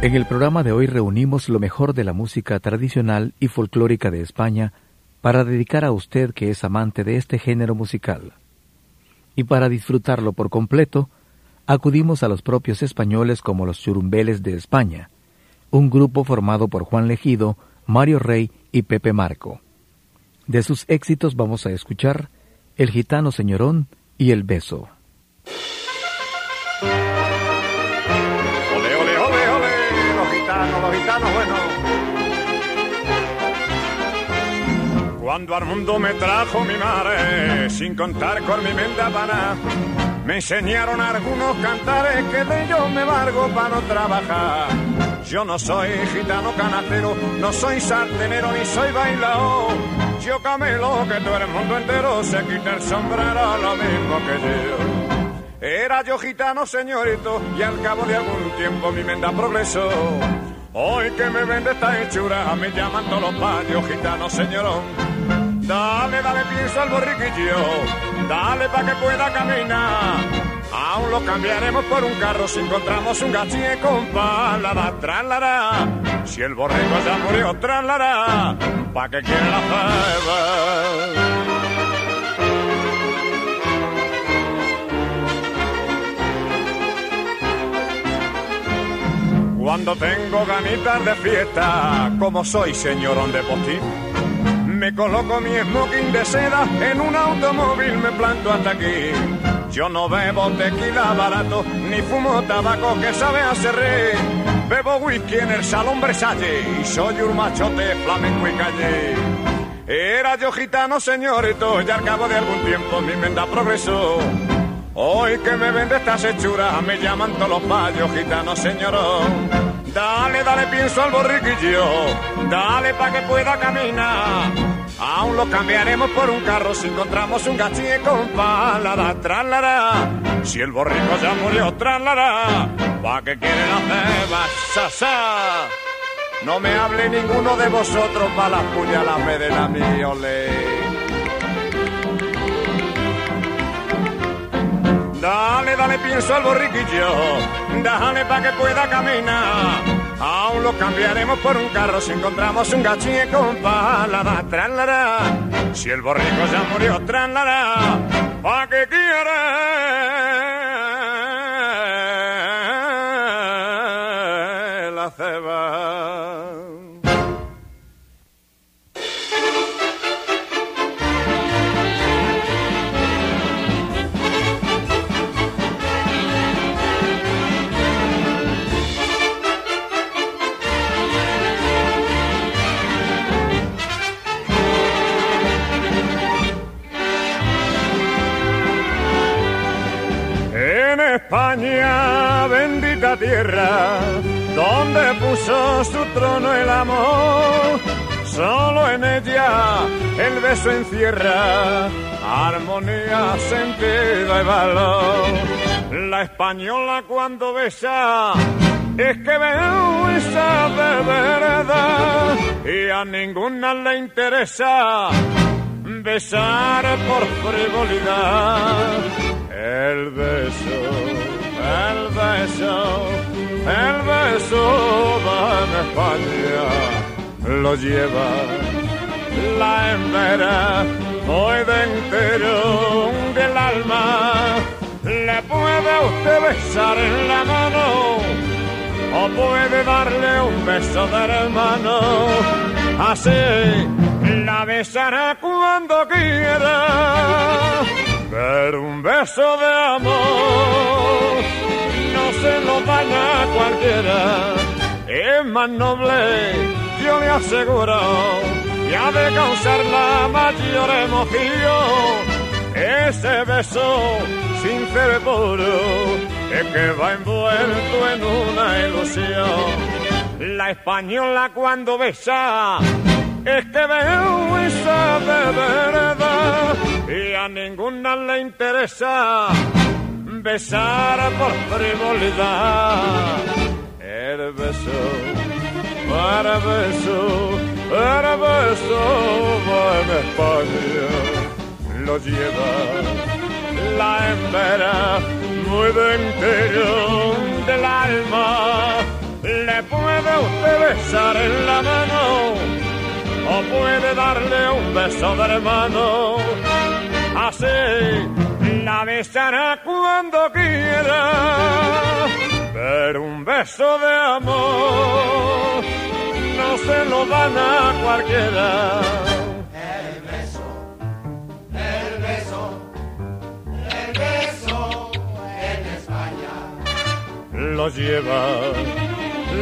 En el programa de hoy reunimos lo mejor de la música tradicional y folclórica de España para dedicar a usted que es amante de este género musical. Y para disfrutarlo por completo, acudimos a los propios españoles como los Churumbeles de España, un grupo formado por Juan Legido, Mario Rey y Pepe Marco. De sus éxitos vamos a escuchar El gitano señorón y El beso. Cuando al mundo me trajo mi madre, sin contar con mi mente para me enseñaron algunos cantares que de ellos me valgo para no trabajar. Yo no soy gitano canastero, no soy sartenero ni soy bailador. Yo camelo que todo el mundo entero se quita el sombrero lo mismo que yo. Era yo gitano señorito y al cabo de algún tiempo mi menda progresó. Hoy que me vende esta hechura, me llaman todos los payos gitano señorón. Dale, dale pienso al borriquillo, dale pa' que pueda caminar. Aún lo cambiaremos por un carro si encontramos un gachie con palada, traslará. Si el borrego ya murió, traslará, pa' que quiere la. Cuando tengo ganitas de fiesta, como soy señorón de postín me coloco mi smoking de seda, en un automóvil me planto hasta aquí. Yo no bebo tequila barato, ni fumo tabaco que sabe a rey. Bebo whisky en el salón Versace y soy un machote flamenco y calle. Era yo gitano, señorito, y al cabo de algún tiempo mi menda progresó. Hoy que me vende estas hechuras, me llaman todos los payos gitano, señorón. Dale, dale, pienso al borriquillo, dale pa' que pueda caminar. Aún lo cambiaremos por un carro si encontramos un gachie con palada, traslará. Si el borrico ya murió, traslará. ¿Pa' que quieren hacer sa No me hable ninguno de vosotros para las puñaladas de la mi. Dale, dale, pienso al borriquillo, dale pa' que pueda caminar. Aún lo cambiaremos por un carro si encontramos un gachín con palada, traslará. Si el borrico ya murió, traslará. ¿Pa' qué quiere? España, bendita tierra, donde puso su trono el amor. Solo en ella el beso encierra armonía, sentido y valor. La española cuando besa es que veo esa de verdad y a ninguna le interesa besar por frivolidad. El beso, el beso, el beso va en España. lo lleva la hembra muy dentro del alma. Le puede usted besar en la mano o puede darle un beso de hermano. Así la besará cuando quiera. Pero un beso de amor no se lo daña a cualquiera. Es más noble, yo le aseguro, y ha de causar la mayor emoción. Ese beso sincero y es que va envuelto en una ilusión. La española cuando besa es que esa de verdad y a ninguna le interesa besar por frivolidad. El beso, para beso, para beso, va España, lo lleva la hembra muy dentro del alma. Le puede usted besar en la mano o puede darle un beso de hermano. Así la besará cuando quiera, pero un beso de amor no se lo dan a cualquiera. El beso, el beso, el beso en España. Lo lleva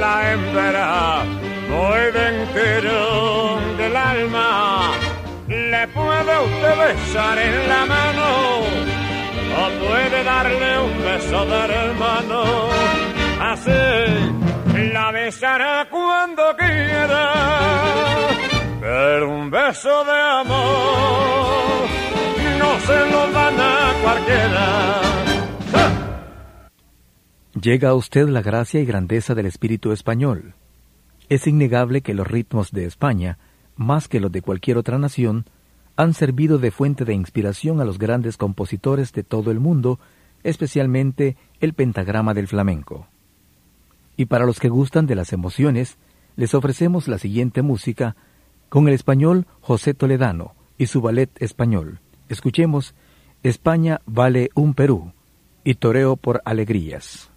la hembra muy dentro del alma. Le puede usted besar en la mano o puede darle un beso de hermano. Así la besará cuando quiera, pero un beso de amor no se lo dan a cualquiera. Llega a usted la gracia y grandeza del espíritu español es innegable que los ritmos de España, más que los de cualquier otra nación, han servido de fuente de inspiración a los grandes compositores de todo el mundo, especialmente el pentagrama del flamenco. Y para los que gustan de las emociones, les ofrecemos la siguiente música con el español José Toledano y su ballet español. Escuchemos España vale un Perú y Toreo por Alegrías.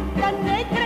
Capitán Negra.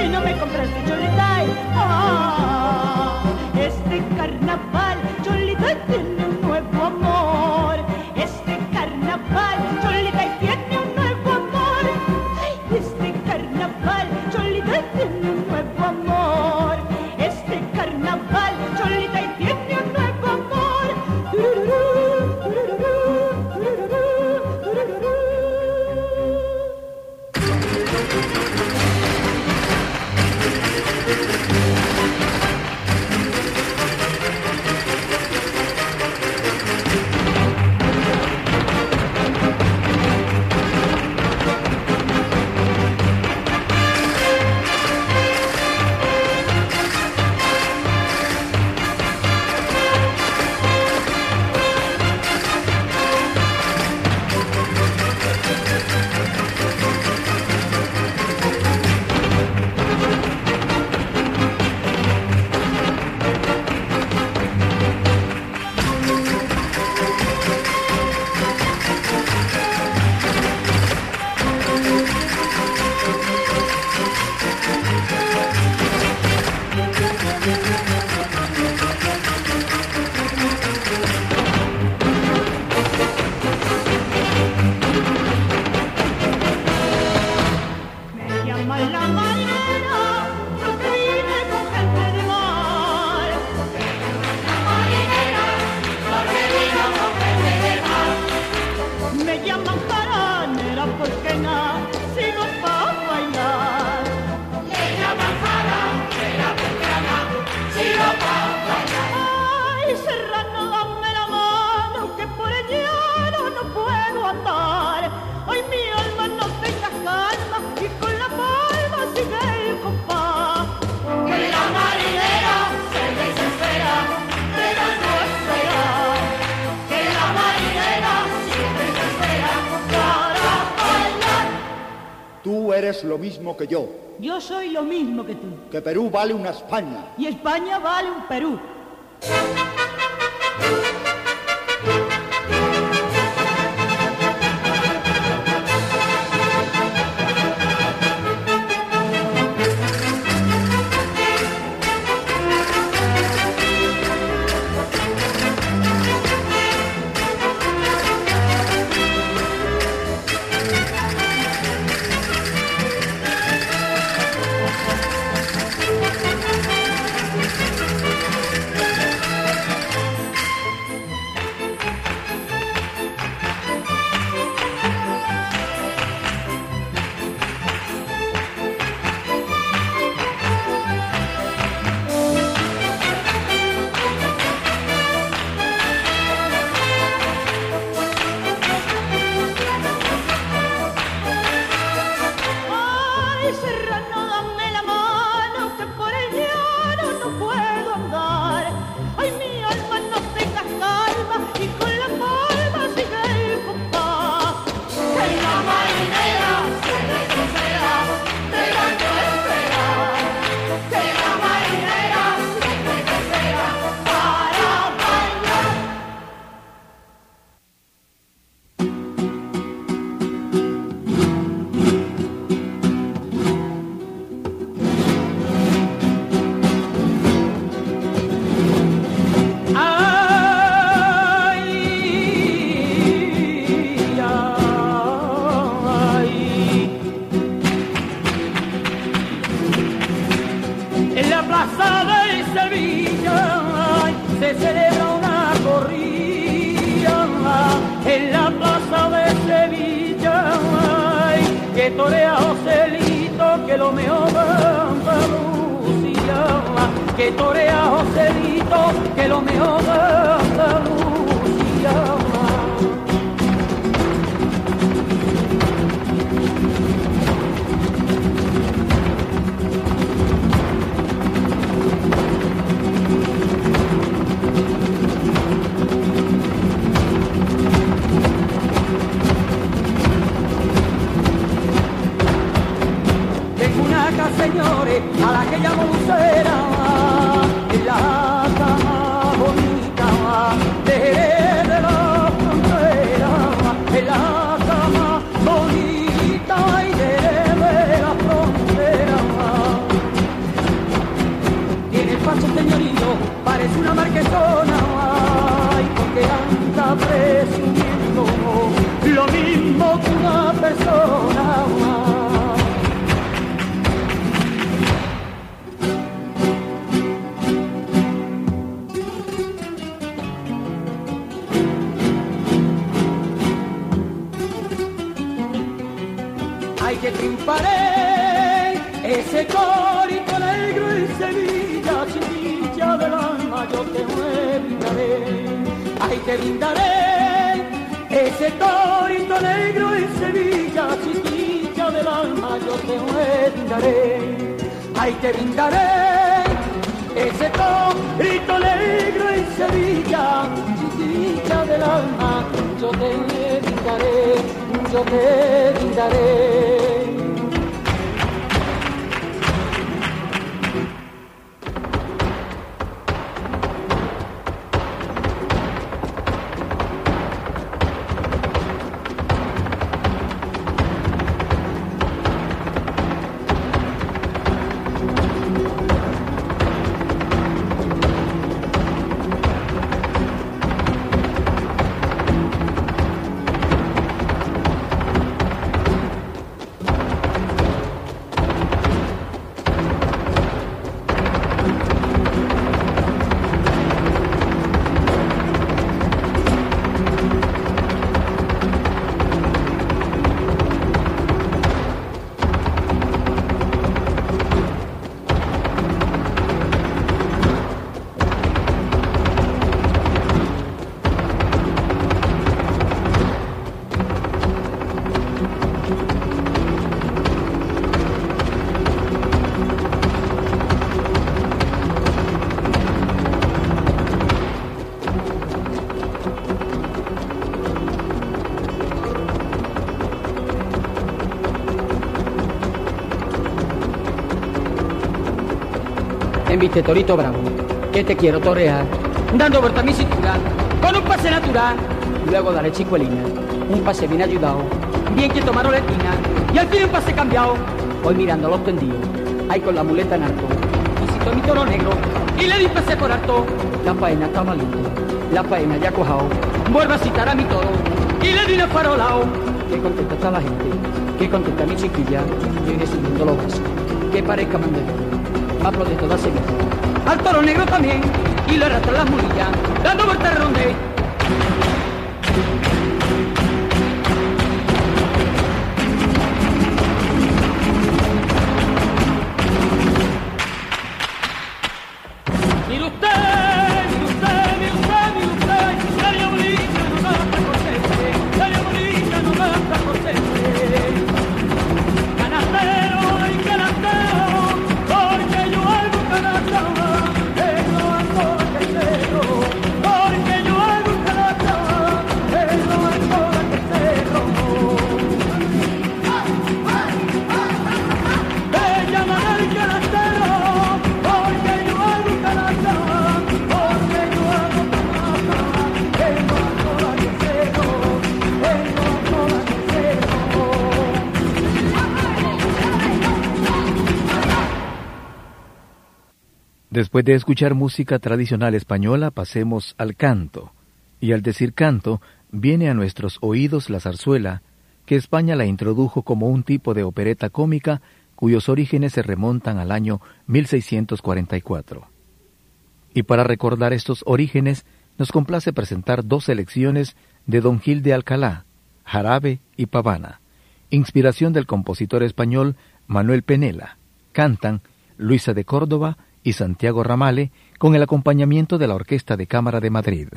y no me compraste chortal. Ah, este carnaval eres lo mismo que yo. Yo soy lo mismo que tú. Que Perú vale una España. Y España vale un Perú. Que torea Joselito, que lo mejor de Andalucía. Tengo una casa, señores, a la que llamo Lucera, señorito, parece una marquesona, corito negro en Sevilla, chiquilla del alma, yo te brindaré. Ay, te brindaré ese corito negro en Sevilla, chiquilla del alma, yo te brindaré, yo te brindaré. Enviste torito bravo, que te quiero torear, dando vuelta a mi cintura, con un pase natural, luego daré chicuelina, un pase bien ayudado, bien que tomaron la esquina, y al fin un pase cambiado, voy mirando los tendidos, ahí con la muleta en alto, visito mi toro negro, y le di pase por alto, la faena está malita, la faena ya cojao, vuelvo a citar a mi toro, y le di una farolao, que contenta está la gente, que contenta mi chiquilla, iré subiendo los vasos, que parezca mandela más de toda Sevilla. Al toro negro también, y lo arrastra las mulillas, dando vueltas ronde. Después de escuchar música tradicional española, pasemos al canto. Y al decir canto, viene a nuestros oídos la zarzuela, que España la introdujo como un tipo de opereta cómica cuyos orígenes se remontan al año 1644. Y para recordar estos orígenes, nos complace presentar dos selecciones de Don Gil de Alcalá, Jarabe y Pavana, inspiración del compositor español Manuel Penela. Cantan Luisa de Córdoba y Santiago Ramale con el acompañamiento de la Orquesta de Cámara de Madrid.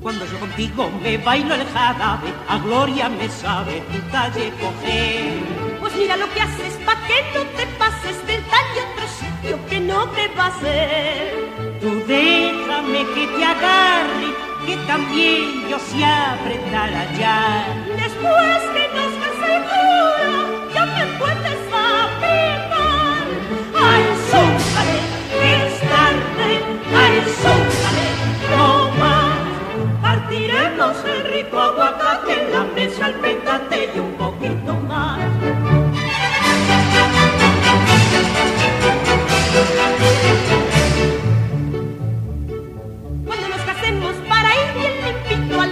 Cuando yo contigo me bailo el jarabe, a gloria me sabe tu talle coger. Pues mira lo que haces pa' que no te pases del tal y otro sitio que no te pase. Tú déjame que te agarre, que también yo sé apretar allá. Después que el cura, ya me puedes apretar. Ay, zúmbale, que es tarde, ay, zúmbale, no más. Partiremos el rico aguacate en la mesa, el petate y un poquito más.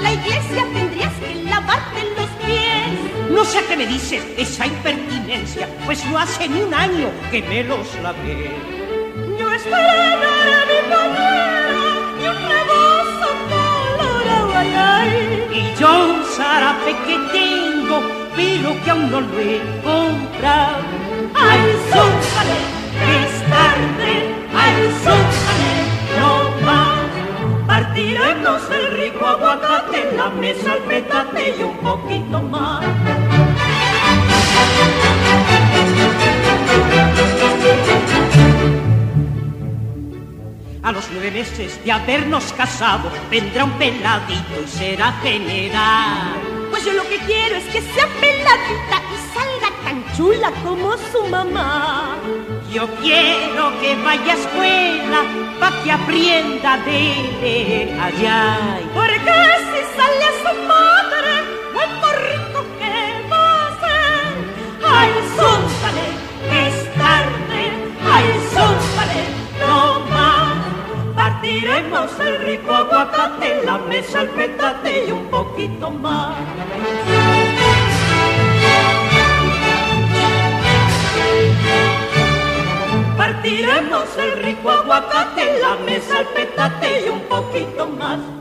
La iglesia tendrías que lavarte los pies. No sé a qué me dices esa impertinencia, pues no hace ni un año que me los lavé. Yo estrenaré mi pañuelo y un rebozo colorado, ay. Y yo un zarape que tengo, pero que aún no lo he comprado. Ay, zúmbale, que es tarde, ay, zúmbale, no más. Partiremos el rico aguacate la mesa, el petate y un poquito más. A los nueve meses de habernos casado, vendrá un peladito y será general. Pues yo lo que quiero es que sea peladita y salga tan chula como su mamá. Yo quiero que vaya a escuela pa' que aprenda de leer allá. Porque si sale a su madre, buen rico que va a ser. Ay, que es tarde, ay, zúmbale, no más. Partiremos el rico aguacate la mesa, el petate y un poquito más. Partiremos el rico aguacate la mesa, el petate y un poquito más.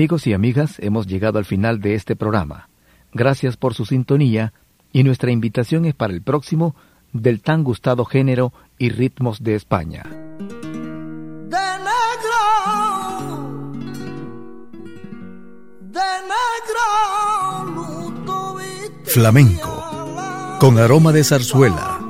Amigos y amigas, hemos llegado al final de este programa. Gracias por su sintonía Y nuestra invitación es para el próximo del tan gustado género y ritmos de España. De negro, de negro, Flamenco, con aroma de zarzuela.